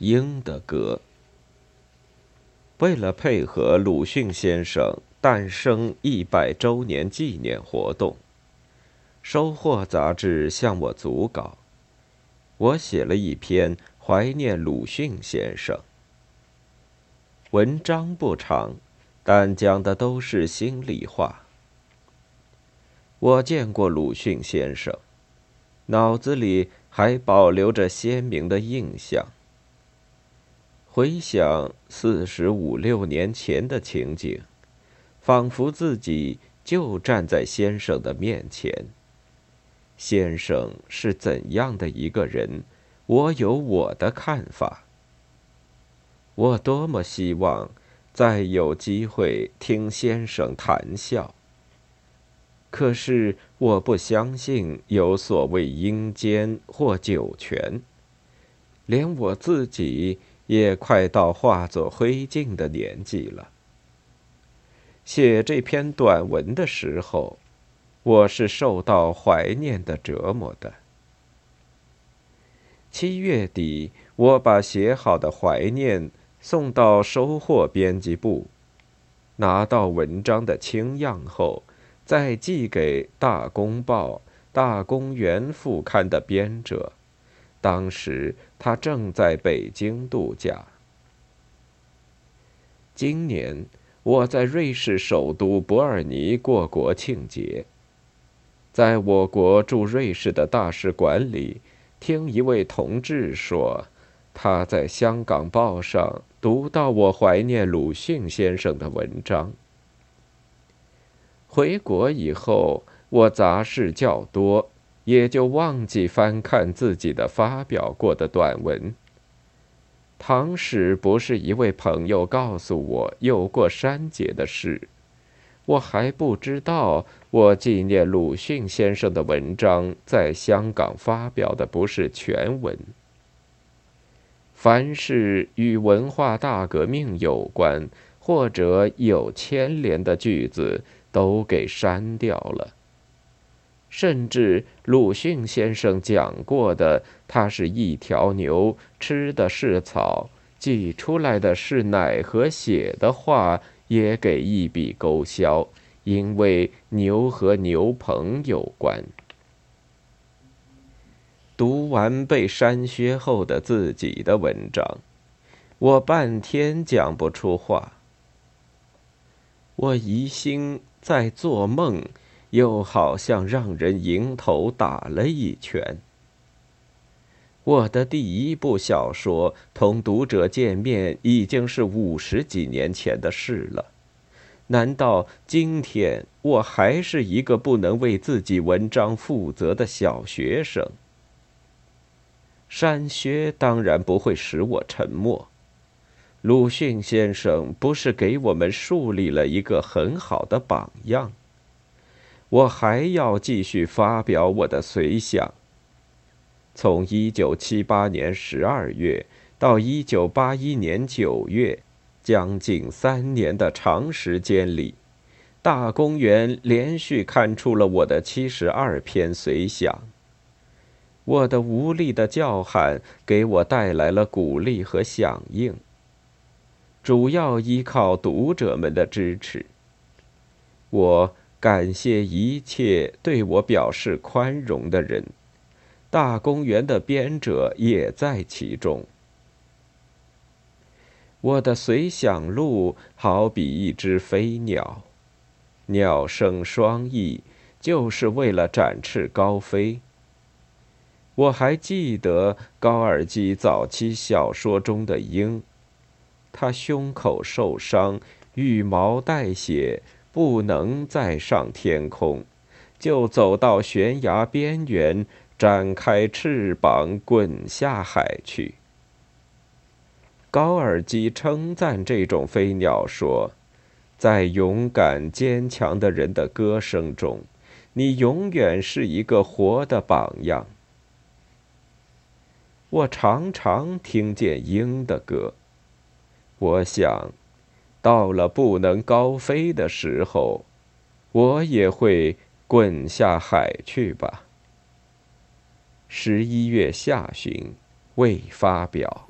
鹰的歌。为了配合鲁迅先生诞生一百周年纪念活动，《收获》杂志向我组稿，我写了一篇怀念鲁迅先生。文章不长，但讲的都是心里话。我见过鲁迅先生，脑子里还保留着鲜明的印象。回想四十五六年前的情景，仿佛自己就站在先生的面前。先生是怎样的一个人，我有我的看法。我多么希望再有机会听先生谈笑。可是我不相信有所谓阴间或酒泉，连我自己也快到化作灰烬的年纪了。写这篇短文的时候，我是受到怀念的折磨的。七月底，我把写好的怀念送到收获编辑部，拿到文章的清样后。再寄给《大公报》《大公园》副刊的编者，当时他正在北京度假。今年我在瑞士首都伯尔尼过国庆节，在我国驻瑞士的大使馆里，听一位同志说，他在香港报上读到我怀念鲁迅先生的文章。回国以后，我杂事较多，也就忘记翻看自己的发表过的短文。唐史不是一位朋友告诉我有过删节的事，我还不知道我纪念鲁迅先生的文章在香港发表的不是全文。凡是与文化大革命有关或者有牵连的句子。都给删掉了。甚至鲁迅先生讲过的，他是一条牛，吃的是草，挤出来的是奶和血的话，也给一笔勾销，因为牛和牛棚有关。读完被删削后的自己的文章，我半天讲不出话。我疑心。在做梦，又好像让人迎头打了一拳。我的第一部小说同读者见面已经是五十几年前的事了，难道今天我还是一个不能为自己文章负责的小学生？山薛当然不会使我沉默。鲁迅先生不是给我们树立了一个很好的榜样？我还要继续发表我的随想。从一九七八年十二月到一九八一年九月，将近三年的长时间里，大公园连续刊出了我的七十二篇随想。我的无力的叫喊给我带来了鼓励和响应。主要依靠读者们的支持。我感谢一切对我表示宽容的人，大公园的编者也在其中。我的随想录好比一只飞鸟，鸟声双翼，就是为了展翅高飞。我还记得高尔基早期小说中的鹰。他胸口受伤，羽毛带血，不能再上天空，就走到悬崖边缘，展开翅膀滚下海去。高尔基称赞这种飞鸟说：“在勇敢坚强的人的歌声中，你永远是一个活的榜样。”我常常听见鹰的歌。我想，到了不能高飞的时候，我也会滚下海去吧。十一月下旬，未发表。